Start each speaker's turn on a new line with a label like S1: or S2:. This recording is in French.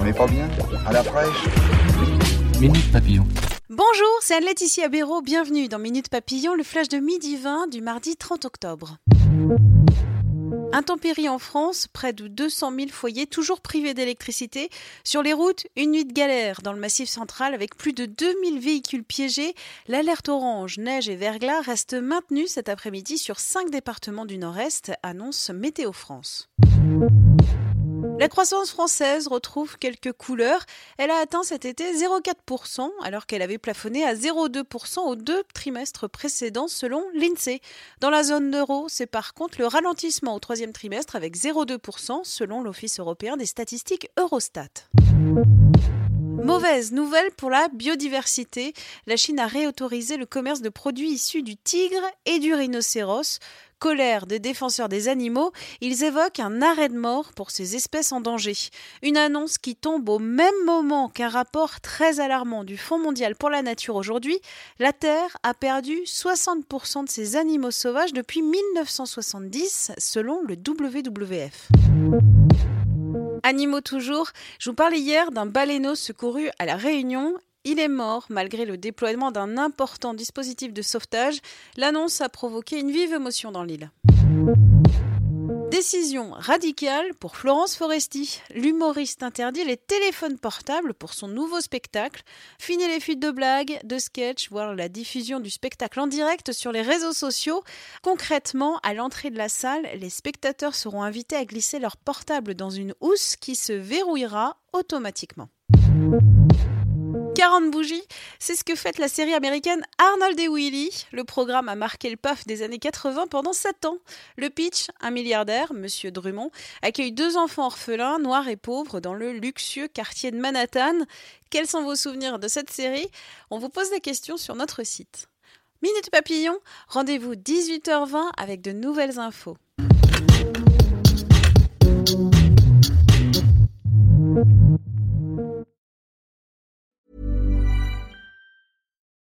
S1: On n'est pas bien À la fraîche
S2: Minute Papillon.
S3: Bonjour, c'est Anne-Laetitia Béraud. Bienvenue dans Minute Papillon, le flash de midi 20 du mardi 30 octobre. Intempéries en France, près de 200 000 foyers toujours privés d'électricité. Sur les routes, une nuit de galère dans le massif central avec plus de 2000 véhicules piégés. L'alerte orange, neige et verglas reste maintenue cet après-midi sur 5 départements du nord-est, annonce Météo France. La croissance française retrouve quelques couleurs. Elle a atteint cet été 0,4% alors qu'elle avait plafonné à 0,2% aux deux trimestres précédents selon l'INSEE. Dans la zone euro, c'est par contre le ralentissement au troisième trimestre avec 0,2% selon l'Office européen des statistiques Eurostat. Mauvaise nouvelle pour la biodiversité. La Chine a réautorisé le commerce de produits issus du tigre et du rhinocéros colère des défenseurs des animaux, ils évoquent un arrêt de mort pour ces espèces en danger. Une annonce qui tombe au même moment qu'un rapport très alarmant du Fonds mondial pour la nature aujourd'hui. La Terre a perdu 60% de ses animaux sauvages depuis 1970, selon le WWF. Animaux toujours, je vous parlais hier d'un baleineau secouru à La Réunion il est mort malgré le déploiement d'un important dispositif de sauvetage. L'annonce a provoqué une vive émotion dans l'île. Décision radicale pour Florence Foresti. L'humoriste interdit les téléphones portables pour son nouveau spectacle. Fini les fuites de blagues, de sketchs, voire la diffusion du spectacle en direct sur les réseaux sociaux. Concrètement, à l'entrée de la salle, les spectateurs seront invités à glisser leur portable dans une housse qui se verrouillera automatiquement. 40 bougies, c'est ce que fait la série américaine Arnold et Willy. Le programme a marqué le paf des années 80 pendant 7 ans. Le pitch, un milliardaire, Monsieur Drummond, accueille deux enfants orphelins, noirs et pauvres, dans le luxueux quartier de Manhattan. Quels sont vos souvenirs de cette série? On vous pose des questions sur notre site. Minute Papillon, rendez-vous 18h20 avec de nouvelles infos.